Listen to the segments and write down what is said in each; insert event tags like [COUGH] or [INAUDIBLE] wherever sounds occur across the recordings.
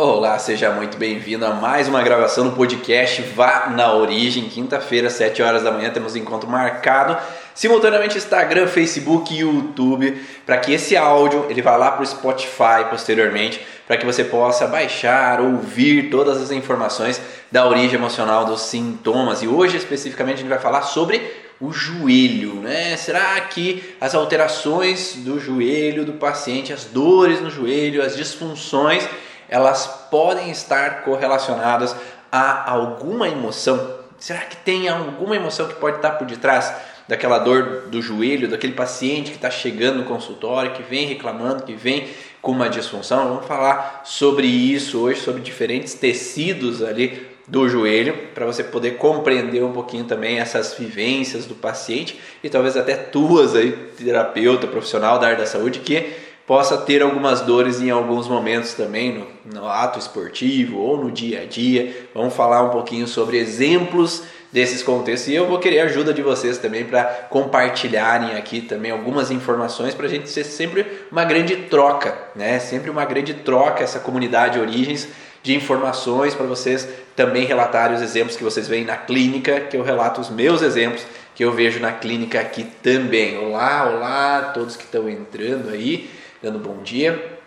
Olá, seja muito bem-vindo a mais uma gravação do podcast Vá na Origem. Quinta-feira, 7 horas da manhã, temos encontro marcado simultaneamente Instagram, Facebook e YouTube, para que esse áudio ele vá lá para o Spotify posteriormente, para que você possa baixar, ouvir todas as informações da origem emocional dos sintomas. E hoje especificamente a gente vai falar sobre o joelho, né? Será que as alterações do joelho do paciente, as dores no joelho, as disfunções elas podem estar correlacionadas a alguma emoção? Será que tem alguma emoção que pode estar por detrás daquela dor do joelho, daquele paciente que está chegando no consultório, que vem reclamando, que vem com uma disfunção? Vamos falar sobre isso hoje, sobre diferentes tecidos ali do joelho, para você poder compreender um pouquinho também essas vivências do paciente e talvez até tuas aí, terapeuta profissional da área da saúde, que possa ter algumas dores em alguns momentos também no, no, ato esportivo ou no dia a dia. Vamos falar um pouquinho sobre exemplos desses contextos e eu vou querer a ajuda de vocês também para compartilharem aqui também algumas informações para a gente ser sempre uma grande troca, né? Sempre uma grande troca essa comunidade Origens de informações para vocês também relatarem os exemplos que vocês veem na clínica, que eu relato os meus exemplos que eu vejo na clínica aqui também. Olá, olá, todos que estão entrando aí dando bom dia.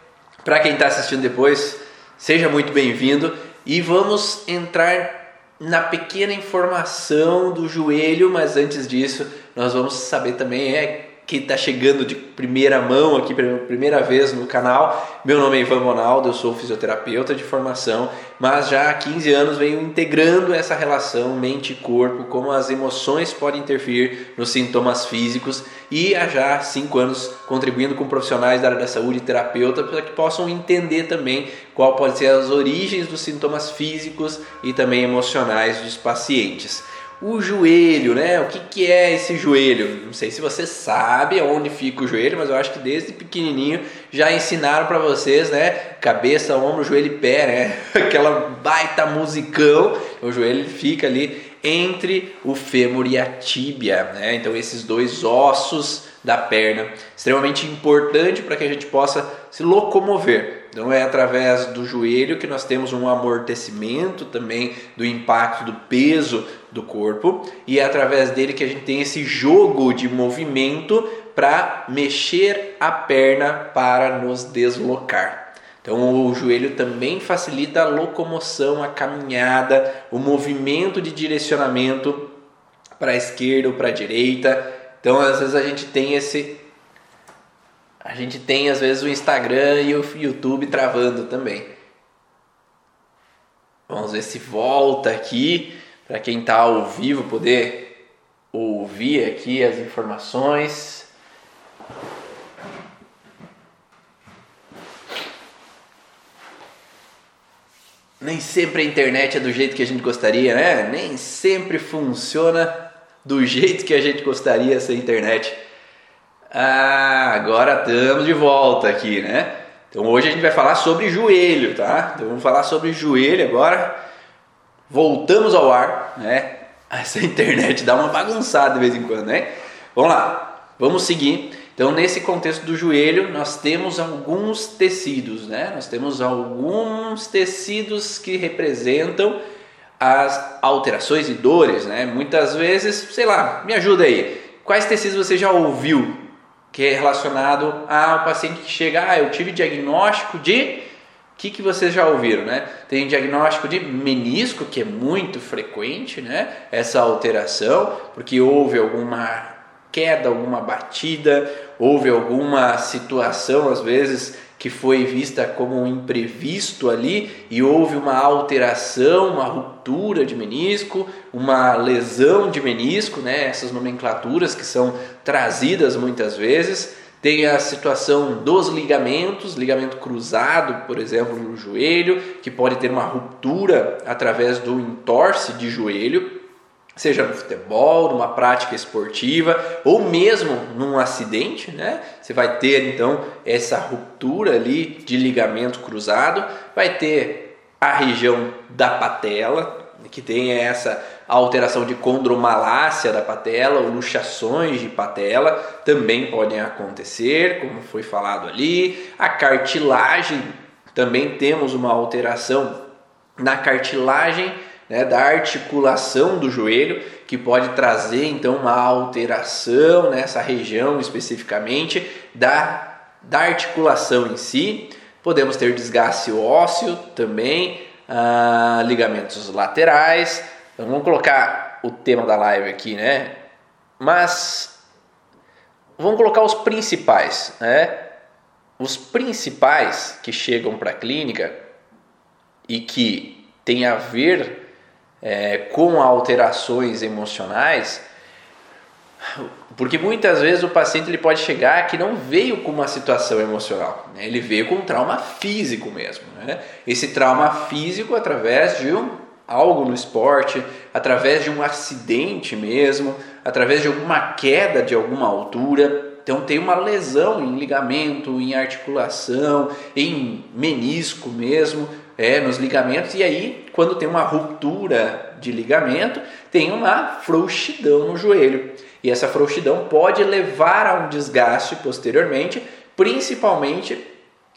Para quem está assistindo depois, seja muito bem-vindo e vamos entrar na pequena informação do joelho, mas antes disso, nós vamos saber também é que está chegando de primeira mão aqui, pela primeira vez no canal. Meu nome é Ivan Ronaldo, eu sou fisioterapeuta de formação, mas já há 15 anos venho integrando essa relação mente corpo, como as emoções podem interferir nos sintomas físicos e há já 5 anos contribuindo com profissionais da área da saúde e terapeuta para que possam entender também qual pode ser as origens dos sintomas físicos e também emocionais dos pacientes o joelho, né? O que, que é esse joelho? Não sei se você sabe onde fica o joelho, mas eu acho que desde pequenininho já ensinaram para vocês, né? Cabeça, ombro, joelho e pé, né? [LAUGHS] Aquela baita musicão. O joelho fica ali entre o fêmur e a tíbia, né? Então esses dois ossos da perna, extremamente importante para que a gente possa se locomover. Então é através do joelho que nós temos um amortecimento também do impacto do peso do corpo e é através dele que a gente tem esse jogo de movimento para mexer a perna para nos deslocar. Então o joelho também facilita a locomoção, a caminhada, o movimento de direcionamento para a esquerda ou para a direita. Então às vezes a gente tem esse a gente tem às vezes o Instagram e o YouTube travando também. Vamos ver se volta aqui para quem está ao vivo poder ouvir aqui as informações. Nem sempre a internet é do jeito que a gente gostaria, né? Nem sempre funciona do jeito que a gente gostaria essa internet. Ah, agora estamos de volta aqui, né? Então hoje a gente vai falar sobre joelho, tá? Então vamos falar sobre joelho agora. Voltamos ao ar, né? Essa [LAUGHS] internet dá uma bagunçada de vez em quando, né? Vamos lá, vamos seguir. Então, nesse contexto do joelho, nós temos alguns tecidos, né? Nós temos alguns tecidos que representam as alterações e dores, né? Muitas vezes, sei lá, me ajuda aí. Quais tecidos você já ouviu que é relacionado ao paciente que chega, ah, eu tive diagnóstico de que, que vocês já ouviram, né? Tem diagnóstico de menisco, que é muito frequente, né? Essa alteração, porque houve alguma queda, alguma batida, houve alguma situação, às vezes, que foi vista como um imprevisto ali e houve uma alteração, uma ruptura de menisco, uma lesão de menisco, né? essas nomenclaturas que são trazidas muitas vezes. Tem a situação dos ligamentos, ligamento cruzado, por exemplo, no joelho, que pode ter uma ruptura através do entorse de joelho seja no futebol, numa prática esportiva ou mesmo num acidente, né? Você vai ter então essa ruptura ali de ligamento cruzado, vai ter a região da patela, que tem essa alteração de condromalácia da patela ou luxações de patela, também podem acontecer, como foi falado ali, a cartilagem Também temos uma alteração na cartilagem né, da articulação do joelho, que pode trazer então uma alteração nessa região especificamente da, da articulação em si. Podemos ter desgaste ósseo também, ah, ligamentos laterais. Então, vamos colocar o tema da live aqui, né? Mas vamos colocar os principais, né? Os principais que chegam para a clínica e que tem a ver é, com alterações emocionais, porque muitas vezes o paciente ele pode chegar que não veio com uma situação emocional, né? ele veio com um trauma físico mesmo. Né? Esse trauma físico através de um, algo no esporte, através de um acidente mesmo, através de alguma queda de alguma altura. Então tem uma lesão em ligamento, em articulação, em menisco mesmo, é, nos ligamentos, e aí, quando tem uma ruptura de ligamento, tem uma frouxidão no joelho. E essa frouxidão pode levar a um desgaste posteriormente, principalmente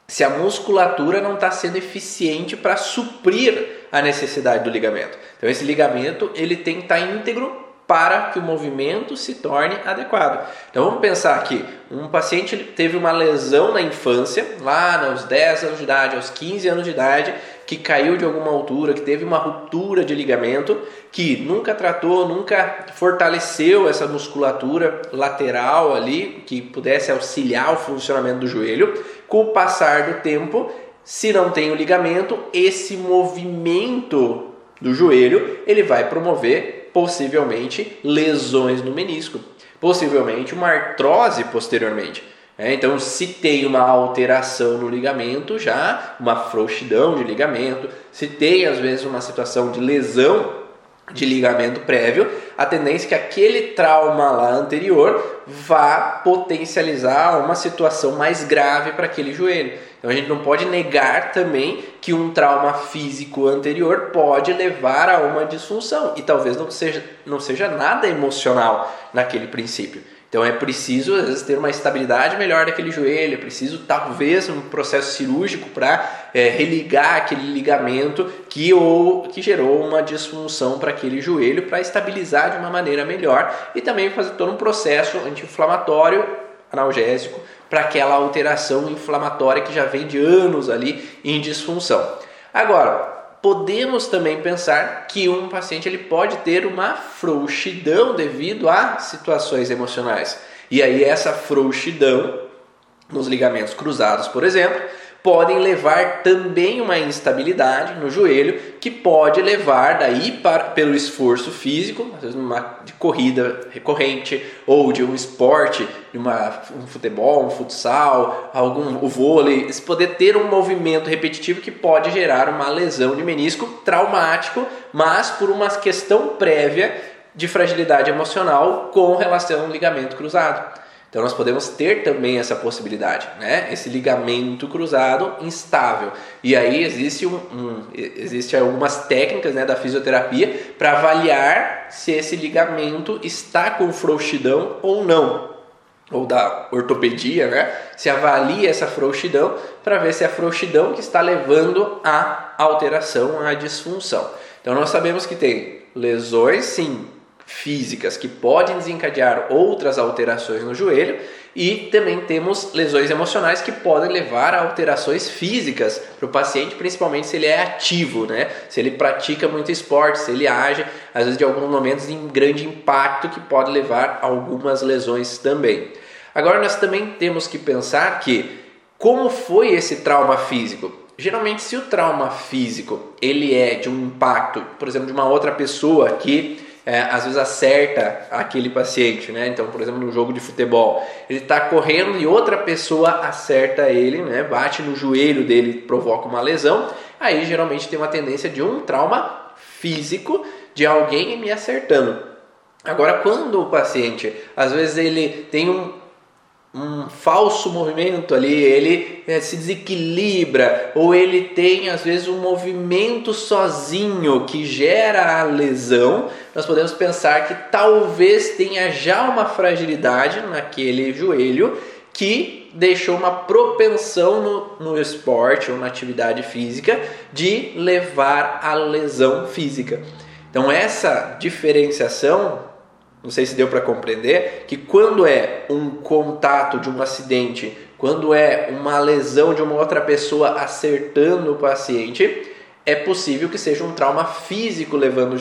se a musculatura não está sendo eficiente para suprir a necessidade do ligamento. Então esse ligamento ele tem que estar tá íntegro para que o movimento se torne adequado. Então vamos pensar aqui, um paciente teve uma lesão na infância, lá aos 10 anos de idade, aos 15 anos de idade, que caiu de alguma altura, que teve uma ruptura de ligamento, que nunca tratou, nunca fortaleceu essa musculatura lateral ali, que pudesse auxiliar o funcionamento do joelho. Com o passar do tempo, se não tem o ligamento, esse movimento do joelho, ele vai promover possivelmente lesões no menisco, possivelmente uma artrose posteriormente. É, então, se tem uma alteração no ligamento, já uma frouxidão de ligamento, se tem às vezes uma situação de lesão de ligamento prévio, a tendência é que aquele trauma lá anterior vá potencializar uma situação mais grave para aquele joelho. Então a gente não pode negar também que um trauma físico anterior pode levar a uma disfunção e talvez não seja, não seja nada emocional naquele princípio. Então é preciso, às vezes, ter uma estabilidade melhor daquele joelho, é preciso talvez um processo cirúrgico para é, religar aquele ligamento que, ou, que gerou uma disfunção para aquele joelho, para estabilizar de uma maneira melhor e também fazer todo um processo anti-inflamatório, analgésico, para aquela alteração inflamatória que já vem de anos ali em disfunção. Agora, podemos também pensar que um paciente ele pode ter uma frouxidão devido a situações emocionais. E aí essa frouxidão nos ligamentos cruzados, por exemplo, podem levar também uma instabilidade no joelho que pode levar daí para, pelo esforço físico, às vezes corrida recorrente ou de um esporte, de uma, um futebol, um futsal, algum o vôlei, se poder ter um movimento repetitivo que pode gerar uma lesão de menisco traumático, mas por uma questão prévia de fragilidade emocional com relação ao ligamento cruzado. Então nós podemos ter também essa possibilidade, né? Esse ligamento cruzado instável. E aí existe, um, um existe algumas técnicas né, da fisioterapia para avaliar se esse ligamento está com frouxidão ou não. Ou da ortopedia, né? Se avalia essa frouxidão para ver se é a frouxidão que está levando à alteração, à disfunção. Então nós sabemos que tem lesões, sim, físicas que podem desencadear outras alterações no joelho e também temos lesões emocionais que podem levar a alterações físicas para o paciente, principalmente se ele é ativo, né? Se ele pratica muito esporte, se ele age, às vezes de alguns momentos em grande impacto que pode levar a algumas lesões também. Agora nós também temos que pensar que como foi esse trauma físico? Geralmente se o trauma físico ele é de um impacto, por exemplo, de uma outra pessoa que é, às vezes acerta aquele paciente, né? Então, por exemplo, no jogo de futebol, ele está correndo e outra pessoa acerta ele, né? Bate no joelho dele, provoca uma lesão. Aí geralmente tem uma tendência de um trauma físico de alguém me acertando. Agora, quando o paciente, às vezes ele tem um um falso movimento ali, ele né, se desequilibra ou ele tem às vezes um movimento sozinho que gera a lesão, nós podemos pensar que talvez tenha já uma fragilidade naquele joelho que deixou uma propensão no, no esporte ou na atividade física de levar à lesão física. Então, essa diferenciação, não sei se deu para compreender, que quando é um contato de um acidente, quando é uma lesão de uma outra pessoa acertando o paciente, é possível que seja um trauma físico levando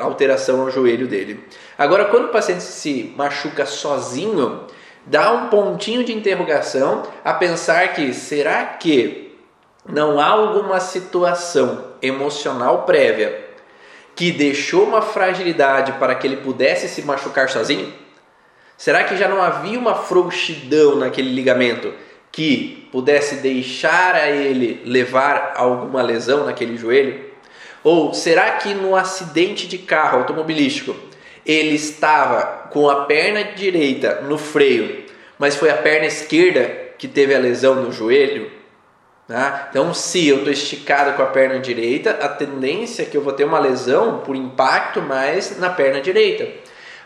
alteração ao joelho dele. Agora, quando o paciente se machuca sozinho, dá um pontinho de interrogação a pensar que será que não há alguma situação emocional prévia que deixou uma fragilidade para que ele pudesse se machucar sozinho? Será que já não havia uma frouxidão naquele ligamento que pudesse deixar a ele levar alguma lesão naquele joelho? Ou será que no acidente de carro automobilístico ele estava com a perna direita no freio, mas foi a perna esquerda que teve a lesão no joelho? Tá? Então, se eu estou esticado com a perna direita, a tendência é que eu vou ter uma lesão por impacto mais na perna direita.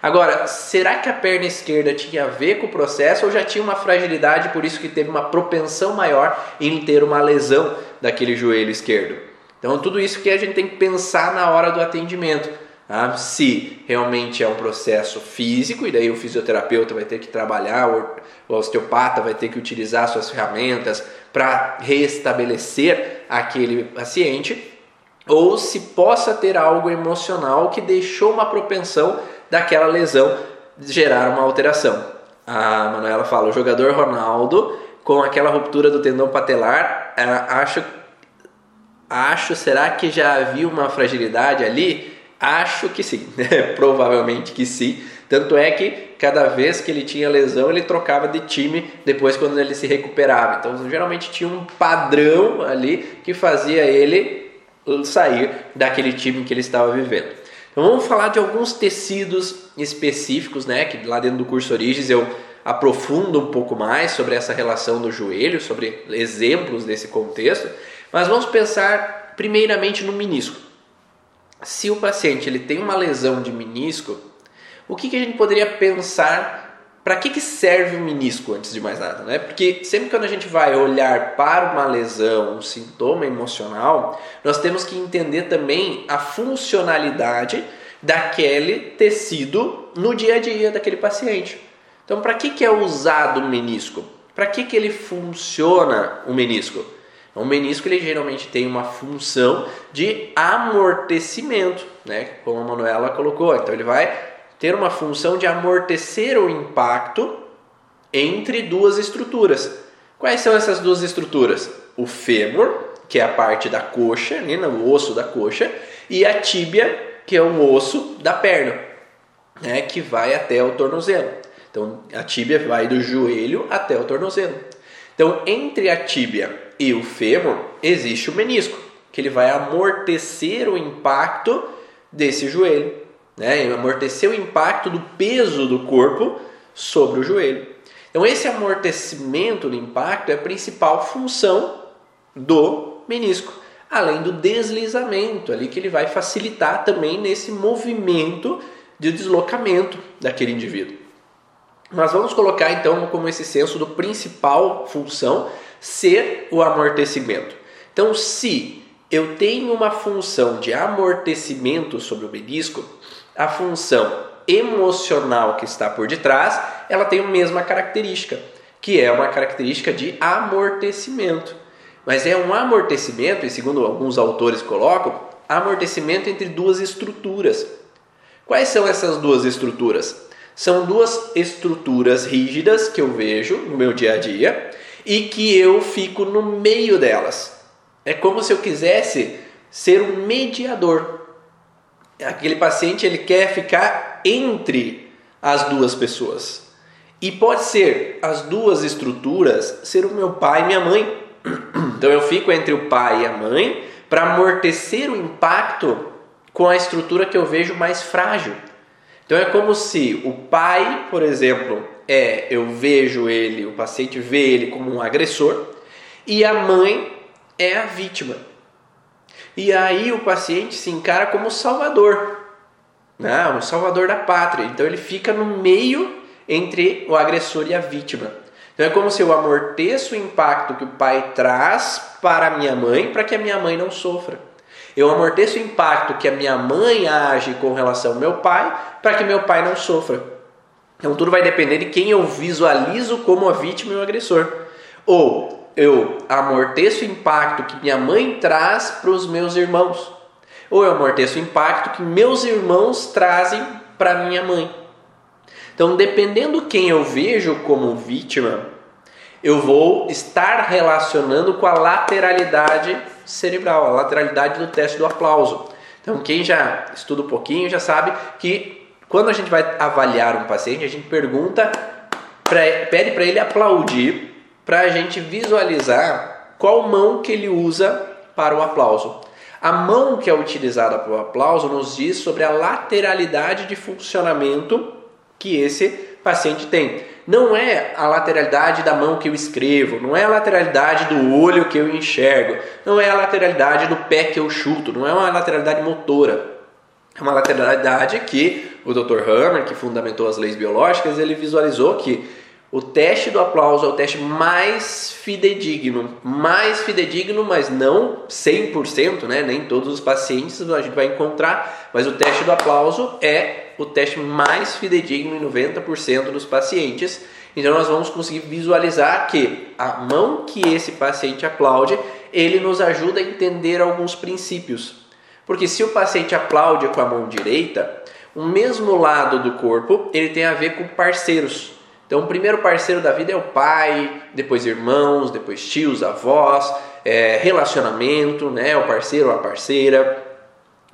Agora, será que a perna esquerda tinha a ver com o processo ou já tinha uma fragilidade, por isso que teve uma propensão maior em ter uma lesão daquele joelho esquerdo? Então, tudo isso que a gente tem que pensar na hora do atendimento. Tá? Se realmente é um processo físico, e daí o fisioterapeuta vai ter que trabalhar, o osteopata vai ter que utilizar suas ferramentas para restabelecer aquele paciente, ou se possa ter algo emocional que deixou uma propensão daquela lesão gerar uma alteração. A Manuela fala: o jogador Ronaldo, com aquela ruptura do tendão patelar, acho, acho, será que já havia uma fragilidade ali? Acho que sim, [LAUGHS] provavelmente que sim. Tanto é que cada vez que ele tinha lesão, ele trocava de time depois quando ele se recuperava. Então, geralmente tinha um padrão ali que fazia ele sair daquele time que ele estava vivendo. Então vamos falar de alguns tecidos específicos, né? Que lá dentro do curso Origens eu aprofundo um pouco mais sobre essa relação do joelho, sobre exemplos desse contexto. Mas vamos pensar primeiramente no menisco. Se o paciente ele tem uma lesão de menisco, o que, que a gente poderia pensar para que, que serve o menisco antes de mais nada? Né? Porque sempre quando a gente vai olhar para uma lesão, um sintoma emocional, nós temos que entender também a funcionalidade daquele tecido no dia a dia daquele paciente. Então, para que, que é usado o menisco? Para que, que ele funciona o menisco? O menisco ele geralmente tem uma função de amortecimento, né? como a Manuela colocou. Então ele vai ter uma função de amortecer o impacto entre duas estruturas. Quais são essas duas estruturas? O fêmur, que é a parte da coxa, né, o osso da coxa, e a tíbia, que é o osso da perna, né, que vai até o tornozelo. Então, a tíbia vai do joelho até o tornozelo. Então, entre a tíbia e o fêmur existe o menisco, que ele vai amortecer o impacto desse joelho né? amortecer o impacto do peso do corpo sobre o joelho. Então, esse amortecimento do impacto é a principal função do menisco, além do deslizamento ali que ele vai facilitar também nesse movimento de deslocamento daquele indivíduo. Mas vamos colocar então como esse senso do principal função ser o amortecimento. Então, se eu tenho uma função de amortecimento sobre o menisco, a função emocional que está por detrás, ela tem a mesma característica, que é uma característica de amortecimento. Mas é um amortecimento, e segundo alguns autores colocam, amortecimento entre duas estruturas. Quais são essas duas estruturas? São duas estruturas rígidas que eu vejo no meu dia a dia e que eu fico no meio delas. É como se eu quisesse ser um mediador aquele paciente ele quer ficar entre as duas pessoas. E pode ser as duas estruturas ser o meu pai e minha mãe. [CLEARS THROAT] Então eu fico entre o pai e a mãe para amortecer o impacto com a estrutura que eu vejo mais frágil. Então é como se o pai, por exemplo, é eu vejo ele, o paciente vê ele como um agressor e a mãe é a vítima. E aí o paciente se encara como salvador, né? o salvador da pátria. Então ele fica no meio entre o agressor e a vítima. Então é como se eu amorteço o impacto que o pai traz para a minha mãe, para que a minha mãe não sofra. Eu amorteço o impacto que a minha mãe age com relação ao meu pai, para que meu pai não sofra. Então tudo vai depender de quem eu visualizo como a vítima e o agressor. Ou eu amorteço o impacto que minha mãe traz para os meus irmãos. Ou eu amorteço o impacto que meus irmãos trazem para minha mãe. Então, dependendo quem eu vejo como vítima, eu vou estar relacionando com a lateralidade cerebral, a lateralidade do teste do aplauso. Então, quem já estuda um pouquinho já sabe que quando a gente vai avaliar um paciente, a gente pergunta, pra, pede para ele aplaudir, para a gente visualizar qual mão que ele usa para o aplauso. A mão que é utilizada para o aplauso nos diz sobre a lateralidade de funcionamento que esse paciente tem. Não é a lateralidade da mão que eu escrevo, não é a lateralidade do olho que eu enxergo, não é a lateralidade do pé que eu chuto, não é uma lateralidade motora. É uma lateralidade que o Dr. Hammer, que fundamentou as leis biológicas, ele visualizou que o teste do aplauso é o teste mais fidedigno, mais fidedigno, mas não 100%, né? Nem todos os pacientes a gente vai encontrar, mas o teste do aplauso é o teste mais fidedigno em 90% dos pacientes. Então nós vamos conseguir visualizar que a mão que esse paciente aplaude, ele nos ajuda a entender alguns princípios. Porque se o paciente aplaude com a mão direita, o mesmo lado do corpo, ele tem a ver com parceiros. Então, o primeiro parceiro da vida é o pai, depois irmãos, depois tios, avós, é, relacionamento, né? O parceiro a parceira.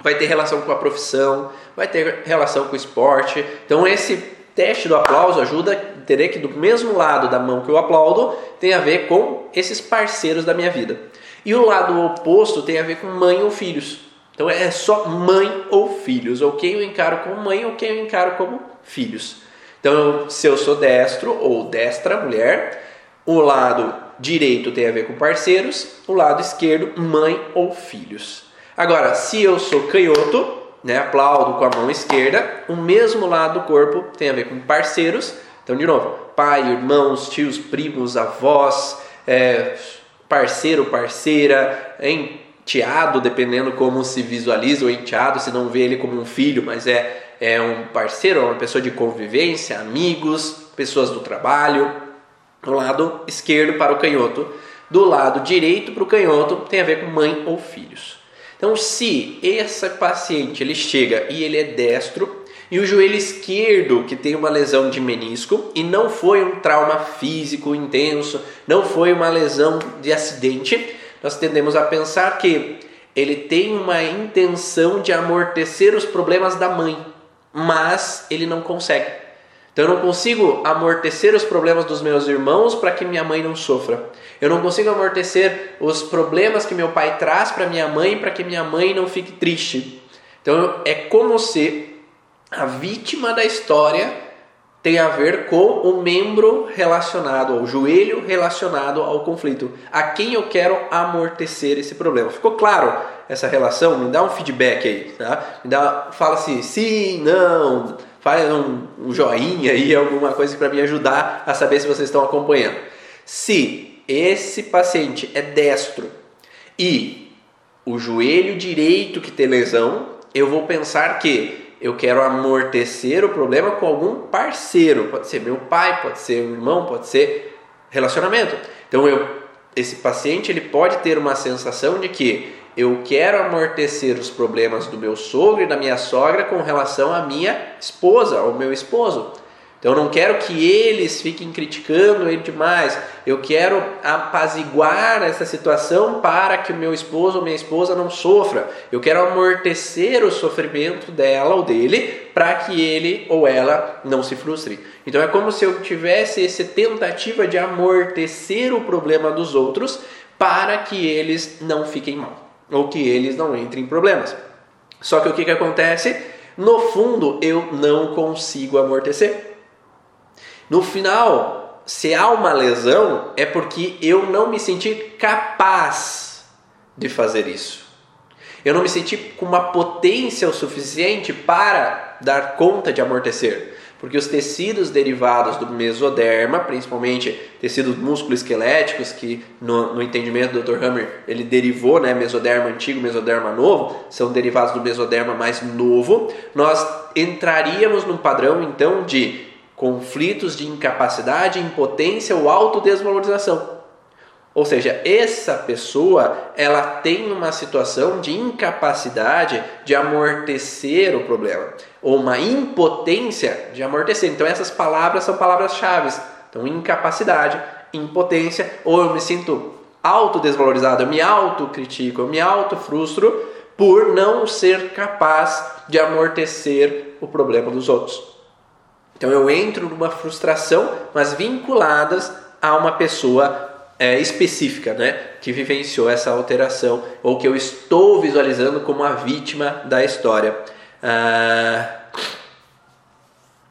Vai ter relação com a profissão, vai ter relação com o esporte. Então, esse teste do aplauso ajuda a entender que do mesmo lado da mão que eu aplaudo tem a ver com esses parceiros da minha vida. E o lado oposto tem a ver com mãe ou filhos. Então é só mãe ou filhos, ou quem eu encaro como mãe ou quem eu encaro como filhos. Então, se eu sou destro ou destra, mulher, o lado direito tem a ver com parceiros, o lado esquerdo, mãe ou filhos. Agora, se eu sou canhoto, né, aplaudo com a mão esquerda, o mesmo lado do corpo tem a ver com parceiros. Então, de novo, pai, irmãos, tios, primos, avós, é, parceiro, parceira, enteado, dependendo como se visualiza o enteado, se não vê ele como um filho, mas é é um parceiro, uma pessoa de convivência, amigos, pessoas do trabalho. Do lado esquerdo para o canhoto, do lado direito para o canhoto tem a ver com mãe ou filhos. Então, se esse paciente ele chega e ele é destro e o joelho esquerdo que tem uma lesão de menisco e não foi um trauma físico intenso, não foi uma lesão de acidente, nós tendemos a pensar que ele tem uma intenção de amortecer os problemas da mãe mas ele não consegue. Então eu não consigo amortecer os problemas dos meus irmãos para que minha mãe não sofra. Eu não consigo amortecer os problemas que meu pai traz para minha mãe para que minha mãe não fique triste. Então é como se a vítima da história tem a ver com o membro relacionado, o joelho relacionado ao conflito. A quem eu quero amortecer esse problema. Ficou claro essa relação? Me dá um feedback aí, tá? Me dá, fala assim, sim, não, faz um, um joinha aí, alguma coisa para me ajudar a saber se vocês estão acompanhando. Se esse paciente é destro e o joelho direito que tem lesão, eu vou pensar que eu quero amortecer o problema com algum parceiro. Pode ser meu pai, pode ser um irmão, pode ser relacionamento. Então eu, esse paciente ele pode ter uma sensação de que eu quero amortecer os problemas do meu sogro e da minha sogra com relação à minha esposa, ao meu esposo. Então eu não quero que eles fiquem criticando ele demais. Eu quero apaziguar essa situação para que o meu esposo ou minha esposa não sofra. Eu quero amortecer o sofrimento dela ou dele para que ele ou ela não se frustre. Então é como se eu tivesse essa tentativa de amortecer o problema dos outros para que eles não fiquem mal ou que eles não entrem em problemas. Só que o que, que acontece? No fundo, eu não consigo amortecer. No final, se há uma lesão, é porque eu não me senti capaz de fazer isso. Eu não me senti com uma potência o suficiente para dar conta de amortecer. Porque os tecidos derivados do mesoderma, principalmente tecidos músculo-esqueléticos, que no, no, entendimento do Dr. Hammer ele derivou, né, mesoderma antigo, mesoderma novo, são derivados do mesoderma mais novo, nós entraríamos num padrão então de conflitos de incapacidade, impotência ou autodesvalorização. Ou seja, essa pessoa ela tem uma situação de incapacidade de amortecer o problema, ou uma impotência de amortecer. Então essas palavras são palavras-chave. Então incapacidade, impotência, ou eu me sinto autodesvalorizado, eu me autocritico, eu me autofrustro por não ser capaz de amortecer o problema dos outros. Então eu entro numa frustração, mas vinculadas a uma pessoa é, específica, né, que vivenciou essa alteração ou que eu estou visualizando como a vítima da história. Ah,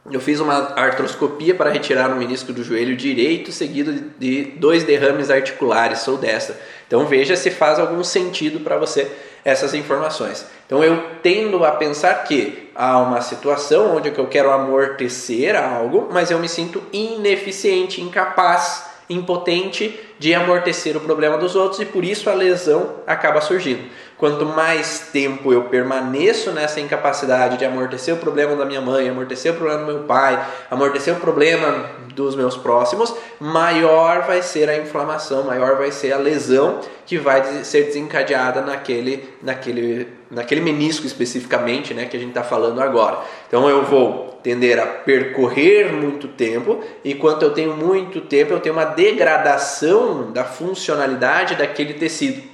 eu fiz uma artroscopia para retirar o menisco do joelho direito, seguido de dois derrames articulares, sou dessa. Então veja se faz algum sentido para você essas informações. Então eu tendo a pensar que há uma situação onde eu quero amortecer algo, mas eu me sinto ineficiente, incapaz impotente de amortecer o problema dos outros e por isso a lesão acaba surgindo. Quanto mais tempo eu permaneço nessa incapacidade de amortecer o problema da minha mãe, amortecer o problema do meu pai, amortecer o problema dos meus próximos, maior vai ser a inflamação, maior vai ser a lesão que vai ser desencadeada naquele, naquele, naquele menisco especificamente, né, que a gente está falando agora. Então eu vou tender a percorrer muito tempo, e quanto eu tenho muito tempo, eu tenho uma degradação da funcionalidade daquele tecido.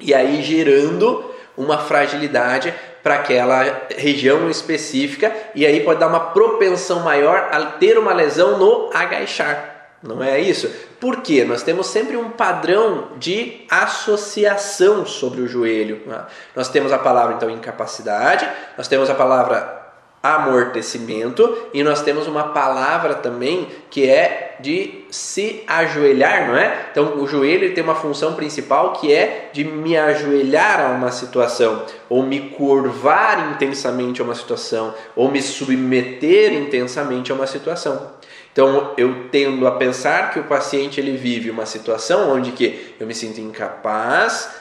E aí gerando uma fragilidade para aquela região específica, e aí pode dar uma propensão maior a ter uma lesão no agachar. Não é isso? Porque nós temos sempre um padrão de associação sobre o joelho. Né? Nós temos a palavra então incapacidade, nós temos a palavra amortecimento e nós temos uma palavra também que é de se ajoelhar, não é? Então o joelho tem uma função principal que é de me ajoelhar a uma situação, ou me curvar intensamente a uma situação, ou me submeter intensamente a uma situação. Então eu tendo a pensar que o paciente ele vive uma situação onde que eu me sinto incapaz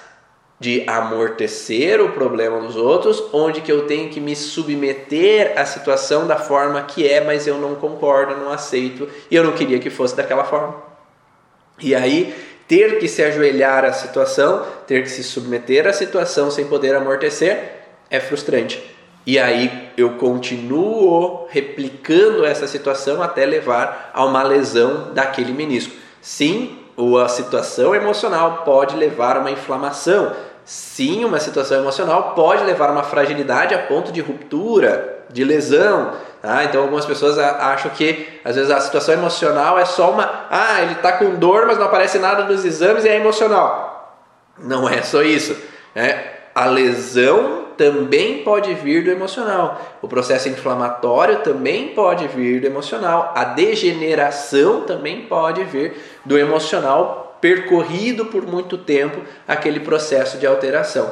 de amortecer o problema dos outros, onde que eu tenho que me submeter à situação da forma que é, mas eu não concordo, não aceito e eu não queria que fosse daquela forma. E aí ter que se ajoelhar à situação, ter que se submeter à situação sem poder amortecer é frustrante. E aí eu continuo replicando essa situação até levar a uma lesão daquele menisco. Sim, a situação emocional pode levar a uma inflamação, Sim, uma situação emocional pode levar a uma fragilidade a ponto de ruptura, de lesão. Tá? Então, algumas pessoas acham que às vezes a situação emocional é só uma. Ah, ele está com dor, mas não aparece nada nos exames e é emocional. Não é só isso. É, a lesão também pode vir do emocional. O processo inflamatório também pode vir do emocional. A degeneração também pode vir do emocional percorrido por muito tempo aquele processo de alteração.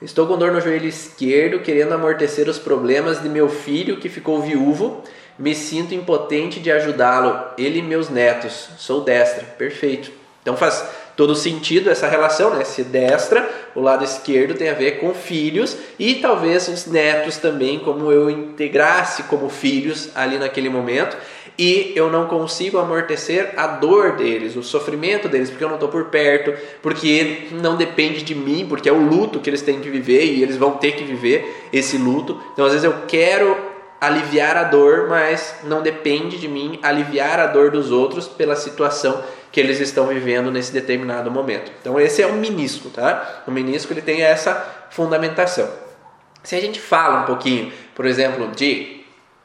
Estou com dor no joelho esquerdo, querendo amortecer os problemas de meu filho que ficou viúvo. Me sinto impotente de ajudá-lo, ele e meus netos. Sou destra, perfeito. Então faz todo sentido essa relação, né? Se destra, o lado esquerdo tem a ver com filhos e talvez os netos também, como eu integrasse como filhos ali naquele momento e eu não consigo amortecer a dor deles, o sofrimento deles, porque eu não estou por perto, porque não depende de mim, porque é o luto que eles têm que viver e eles vão ter que viver esse luto. Então, às vezes, eu quero aliviar a dor, mas não depende de mim aliviar a dor dos outros pela situação que eles estão vivendo nesse determinado momento. Então, esse é o menisco, tá? O menisco ele tem essa fundamentação. Se a gente fala um pouquinho, por exemplo, de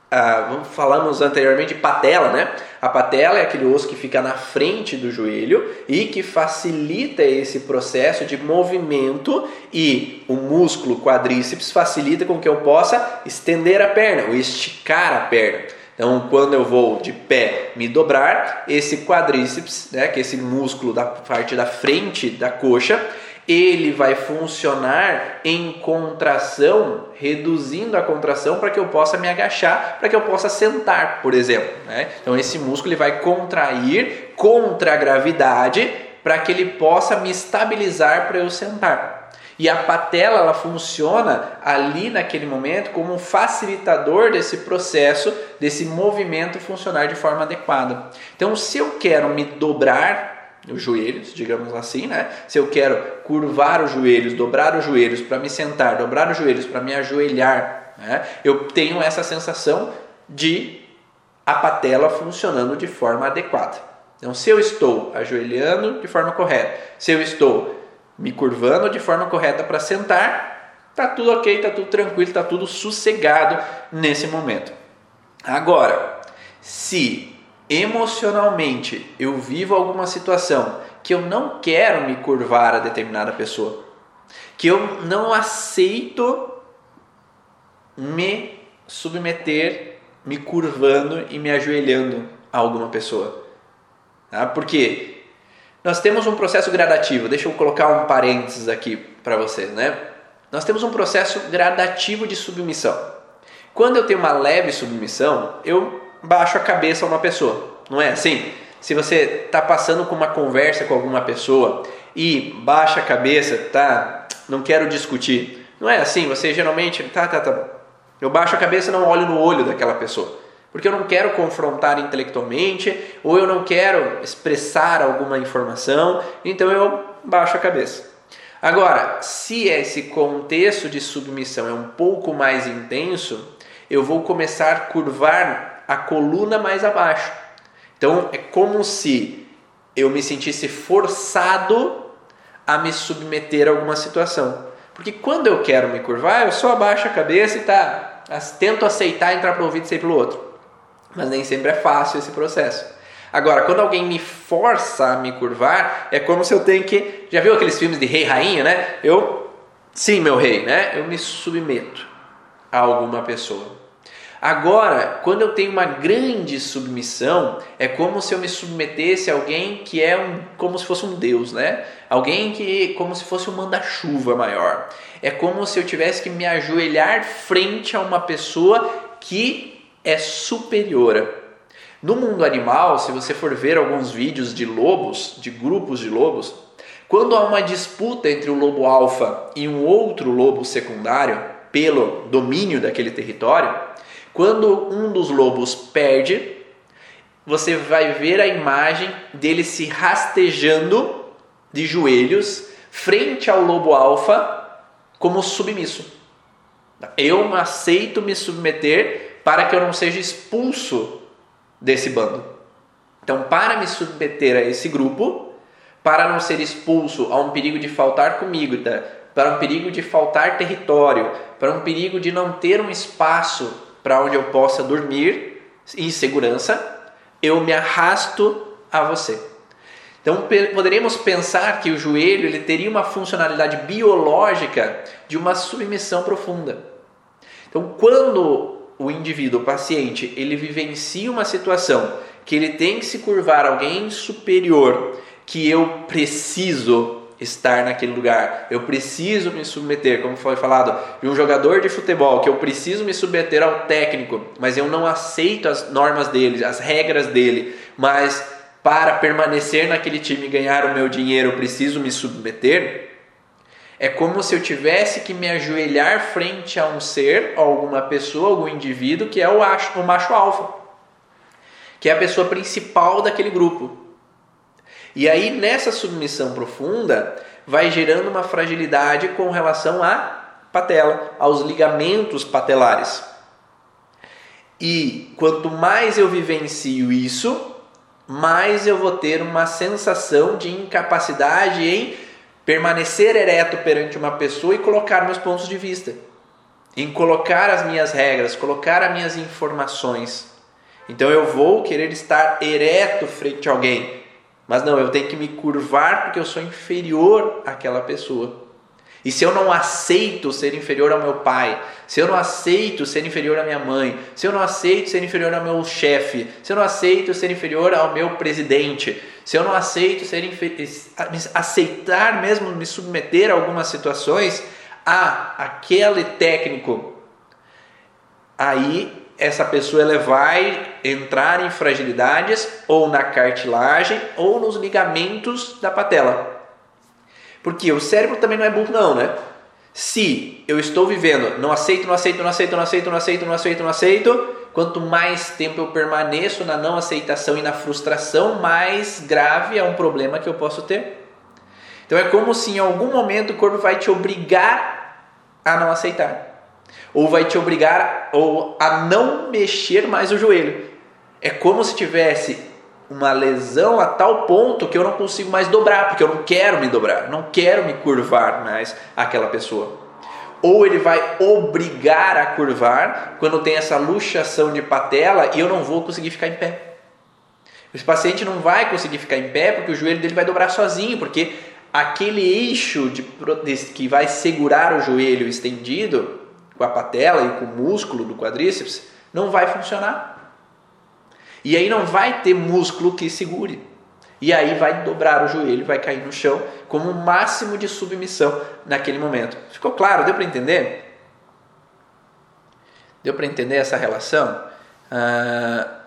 ah, falamos anteriormente de patela, né? A patela é aquele osso que fica na frente do joelho e que facilita esse processo de movimento e o músculo quadríceps facilita com que eu possa estender a perna ou esticar a perna. Então, quando eu vou de pé me dobrar, esse quadríceps, né, que é esse músculo da parte da frente da coxa, ele vai funcionar em contração, reduzindo a contração para que eu possa me agachar, para que eu possa sentar, por exemplo. Né? Então esse músculo ele vai contrair contra a gravidade para que ele possa me estabilizar para eu sentar. E a patela ela funciona ali naquele momento como um facilitador desse processo, desse movimento funcionar de forma adequada. Então, se eu quero me dobrar os joelhos, digamos assim, né? Se eu quero curvar os joelhos, dobrar os joelhos para me sentar, dobrar os joelhos para me ajoelhar, né? Eu tenho essa sensação de a patela funcionando de forma adequada. Então, se eu estou ajoelhando de forma correta, se eu estou me curvando de forma correta para sentar, tá tudo ok, tá tudo tranquilo, tá tudo sossegado nesse momento. Agora, se emocionalmente eu vivo alguma situação que eu não quero me curvar a determinada pessoa, que eu não aceito me submeter, me curvando e me ajoelhando a alguma pessoa. Tá? Porque nós temos um processo gradativo, deixa eu colocar um parênteses aqui para vocês, né? Nós temos um processo gradativo de submissão. Quando eu tenho uma leve submissão, eu baixo a cabeça a uma pessoa. Não é assim? Se você está passando com uma conversa com alguma pessoa e baixa a cabeça, tá? Não quero discutir. Não é assim? Você geralmente, tá, tá, tá. Eu baixo a cabeça e não olho no olho daquela pessoa. Porque eu não quero confrontar intelectualmente ou eu não quero expressar alguma informação, então eu baixo a cabeça. Agora, se esse contexto de submissão é um pouco mais intenso, eu vou começar a curvar a coluna mais abaixo. Então é como se eu me sentisse forçado a me submeter a alguma situação. Porque quando eu quero me curvar, eu só abaixo a cabeça e tá, tento aceitar entrar para o ouvido e sair pelo outro. Mas nem sempre é fácil esse processo. Agora, quando alguém me força a me curvar, é como se eu tenho que. Já viu aqueles filmes de rei e rainha, né? Eu, sim, meu rei, né? Eu me submeto a alguma pessoa. Agora, quando eu tenho uma grande submissão, é como se eu me submetesse a alguém que é um, como se fosse um Deus, né? Alguém que como se fosse um manda-chuva maior. É como se eu tivesse que me ajoelhar frente a uma pessoa que é superior. No mundo animal, se você for ver alguns vídeos de lobos, de grupos de lobos, quando há uma disputa entre o lobo alfa e um outro lobo secundário pelo domínio daquele território, quando um dos lobos perde, você vai ver a imagem dele se rastejando de joelhos frente ao lobo alfa como submisso. Eu aceito me submeter para que eu não seja expulso desse bando. Então, para me submeter a esse grupo, para não ser expulso a um perigo de faltar comida, para um perigo de faltar território, para um perigo de não ter um espaço para onde eu possa dormir em segurança, eu me arrasto a você. Então poderíamos pensar que o joelho ele teria uma funcionalidade biológica de uma submissão profunda. Então quando o indivíduo, o paciente, ele vivencia uma situação que ele tem que se curvar a alguém superior, que eu preciso estar naquele lugar. Eu preciso me submeter, como foi falado, de um jogador de futebol, que eu preciso me submeter ao técnico, mas eu não aceito as normas dele, as regras dele, mas para permanecer naquele time e ganhar o meu dinheiro, eu preciso me submeter. É como se eu tivesse que me ajoelhar frente a um ser, alguma pessoa, algum indivíduo que é o macho alfa, que é a pessoa principal daquele grupo. E aí, nessa submissão profunda, vai gerando uma fragilidade com relação à patela, aos ligamentos patelares. E quanto mais eu vivencio isso, mais eu vou ter uma sensação de incapacidade em permanecer ereto perante uma pessoa e colocar meus pontos de vista, em colocar as minhas regras, colocar as minhas informações. Então eu vou querer estar ereto frente a alguém, mas não, eu tenho que me curvar porque eu sou inferior àquela pessoa. E se eu não aceito ser inferior ao meu pai, se eu não aceito ser inferior à minha mãe, se eu não aceito ser inferior ao meu chefe, se eu não aceito ser inferior ao meu presidente, se eu não aceito ser aceitar mesmo me submeter a algumas situações a aquele técnico, aí essa pessoa ela vai entrar em fragilidades ou na cartilagem ou nos ligamentos da patela. Porque o cérebro também não é burro, não, né? Se eu estou vivendo, não aceito, não aceito, não aceito, não aceito, não aceito, não aceito, não aceito, quanto mais tempo eu permaneço na não aceitação e na frustração, mais grave é um problema que eu posso ter. Então é como se em algum momento o corpo vai te obrigar a não aceitar, ou vai te obrigar ou a não mexer mais o joelho. É como se tivesse uma lesão a tal ponto que eu não consigo mais dobrar, porque eu não quero me dobrar, não quero me curvar mais aquela pessoa. Ou ele vai obrigar a curvar quando tem essa luxação de patela e eu não vou conseguir ficar em pé. Esse paciente não vai conseguir ficar em pé porque o joelho dele vai dobrar sozinho, porque aquele eixo de, que vai segurar o joelho estendido com a patela e com o músculo do quadríceps não vai funcionar. E aí não vai ter músculo que segure. E aí vai dobrar o joelho, vai cair no chão como um máximo de submissão naquele momento. Ficou claro? Deu para entender? Deu para entender essa relação? Ah,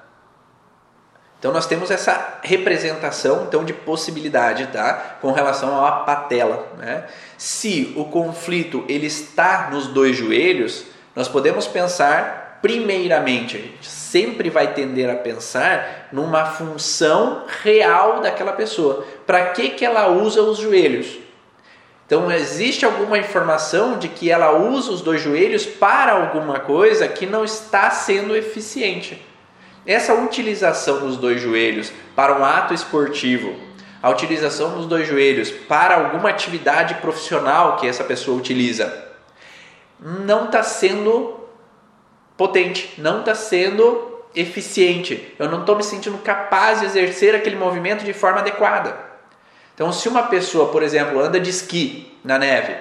então nós temos essa representação então de possibilidade, tá, com relação à patela. Né? Se o conflito ele está nos dois joelhos, nós podemos pensar primeiramente, a gente sempre vai tender a pensar numa função real daquela pessoa. Para que, que ela usa os joelhos? Então, existe alguma informação de que ela usa os dois joelhos para alguma coisa que não está sendo eficiente. Essa utilização dos dois joelhos para um ato esportivo, a utilização dos dois joelhos para alguma atividade profissional que essa pessoa utiliza, não está sendo potente, não está sendo eficiente. Eu não estou me sentindo capaz de exercer aquele movimento de forma adequada. Então, se uma pessoa, por exemplo, anda de esqui na neve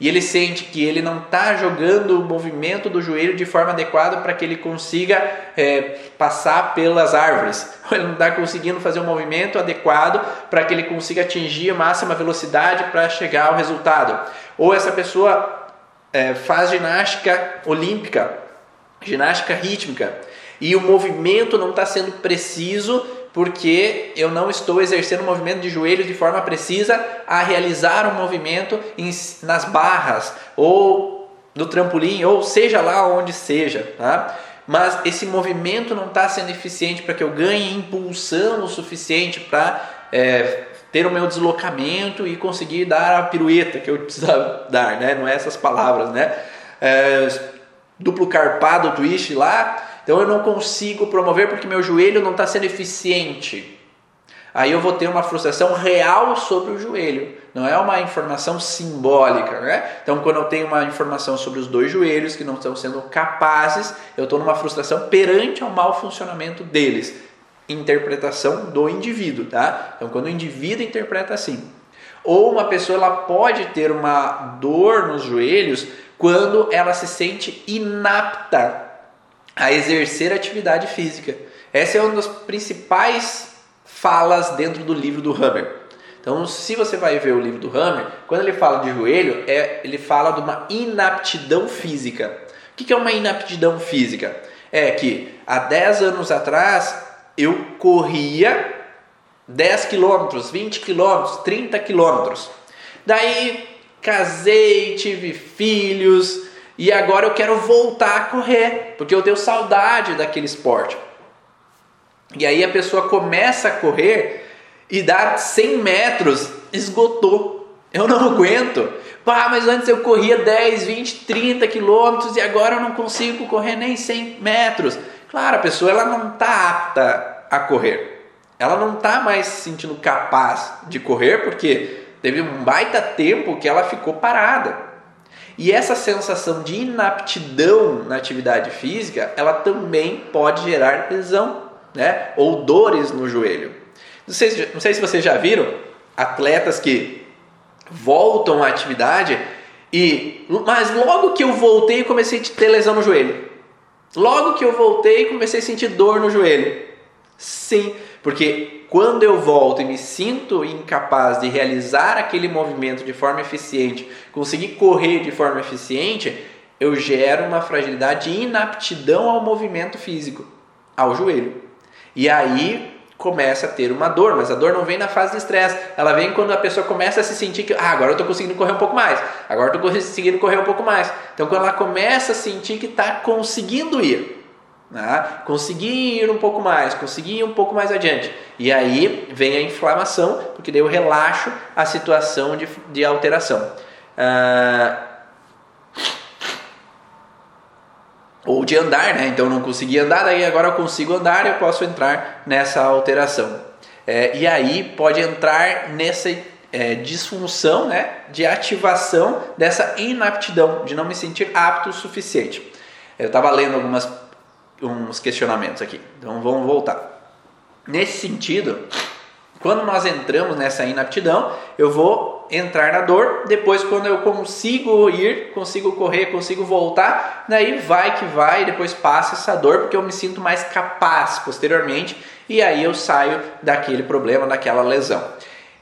e ele sente que ele não está jogando o movimento do joelho de forma adequada para que ele consiga é, passar pelas árvores, [LAUGHS] ele não está conseguindo fazer um movimento adequado para que ele consiga atingir a máxima velocidade para chegar ao resultado, ou essa pessoa é, faz ginástica olímpica ginástica rítmica. E o movimento não está sendo preciso porque eu não estou exercendo o movimento de joelhos de forma precisa a realizar o um movimento em, nas barras ou no trampolim ou seja lá onde seja, tá? Mas esse movimento não está sendo eficiente para que eu ganhe impulsão o suficiente para é, ter o meu deslocamento e conseguir dar a pirueta que eu precisava [LAUGHS] dar, né? Não é essas palavras, né? É, duplo carpado twist lá, então eu não consigo promover porque meu joelho não está sendo eficiente. Aí eu vou ter uma frustração real sobre o joelho, não é uma informação simbólica, né? Então, quando eu tenho uma informação sobre os dois joelhos que não estão sendo capazes, eu estou numa frustração perante ao mau funcionamento deles. Interpretação do indivíduo, tá? Então, quando o indivíduo interpreta assim, ou uma pessoa ela pode ter uma dor nos joelhos quando ela se sente inapta a exercer atividade física. Essa é uma das principais falas dentro do livro do Hammer. Então, se você vai ver o livro do Hammer, quando ele fala de joelho, é, ele fala de uma inaptidão física. O que é uma inaptidão física? É que há 10 anos atrás eu corria 10 quilômetros, 20 quilômetros, 30 quilômetros. Daí casei, tive filhos e agora eu quero voltar a correr, porque eu tenho saudade daquele esporte. E aí a pessoa começa a correr e dá 100 metros, esgotou. Eu não [LAUGHS] aguento. Pá, mas antes eu corria 10, 20, 30 quilômetros e agora eu não consigo correr nem 100 metros. Claro, a pessoa ela não está apta a correr. Ela não está mais se sentindo capaz de correr porque Teve um baita tempo que ela ficou parada. E essa sensação de inaptidão na atividade física, ela também pode gerar lesão, né? Ou dores no joelho. Não sei, não sei se vocês já viram atletas que voltam à atividade E, mas logo que eu voltei, comecei a ter lesão no joelho. Logo que eu voltei, comecei a sentir dor no joelho. Sim, porque quando eu volto e me sinto incapaz de realizar aquele movimento de forma eficiente, conseguir correr de forma eficiente, eu gero uma fragilidade e inaptidão ao movimento físico, ao joelho. E aí começa a ter uma dor, mas a dor não vem na fase de estresse, ela vem quando a pessoa começa a se sentir que ah, agora eu estou conseguindo correr um pouco mais, agora eu estou conseguindo correr um pouco mais. Então quando ela começa a sentir que está conseguindo ir, né? conseguir ir um pouco mais, conseguir ir um pouco mais adiante. E aí vem a inflamação, porque daí eu relaxo a situação de, de alteração. Ah, ou de andar, né? Então eu não conseguia andar, daí agora eu consigo andar, eu posso entrar nessa alteração. É, e aí pode entrar nessa é, disfunção, né? De ativação dessa inaptidão, de não me sentir apto o suficiente. Eu estava lendo algumas uns questionamentos aqui, então vamos voltar. Nesse sentido, quando nós entramos nessa inaptidão, eu vou entrar na dor. Depois, quando eu consigo ir, consigo correr, consigo voltar, daí vai que vai. Depois passa essa dor porque eu me sinto mais capaz posteriormente e aí eu saio daquele problema, daquela lesão.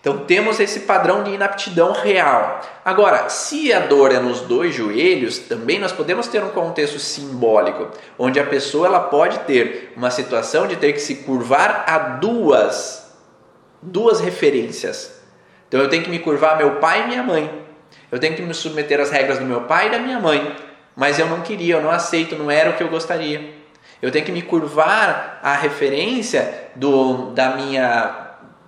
Então temos esse padrão de inaptidão real. Agora, se a dor é nos dois joelhos, também nós podemos ter um contexto simbólico, onde a pessoa ela pode ter uma situação de ter que se curvar a duas duas referências. Então eu tenho que me curvar meu pai e minha mãe. Eu tenho que me submeter às regras do meu pai e da minha mãe. Mas eu não queria, eu não aceito, não era o que eu gostaria. Eu tenho que me curvar à referência do, da minha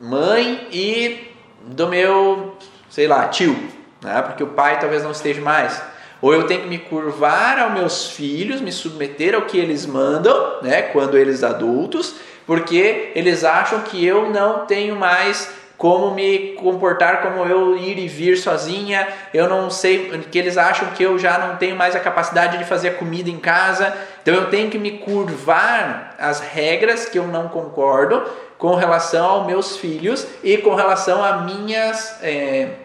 mãe e do meu, sei lá, tio, né? porque o pai talvez não esteja mais. Ou eu tenho que me curvar aos meus filhos, me submeter ao que eles mandam, né? quando eles adultos, porque eles acham que eu não tenho mais como me comportar, como eu ir e vir sozinha. Eu não sei que eles acham que eu já não tenho mais a capacidade de fazer comida em casa. Então eu tenho que me curvar às regras que eu não concordo com relação aos meus filhos e com relação a minhas é,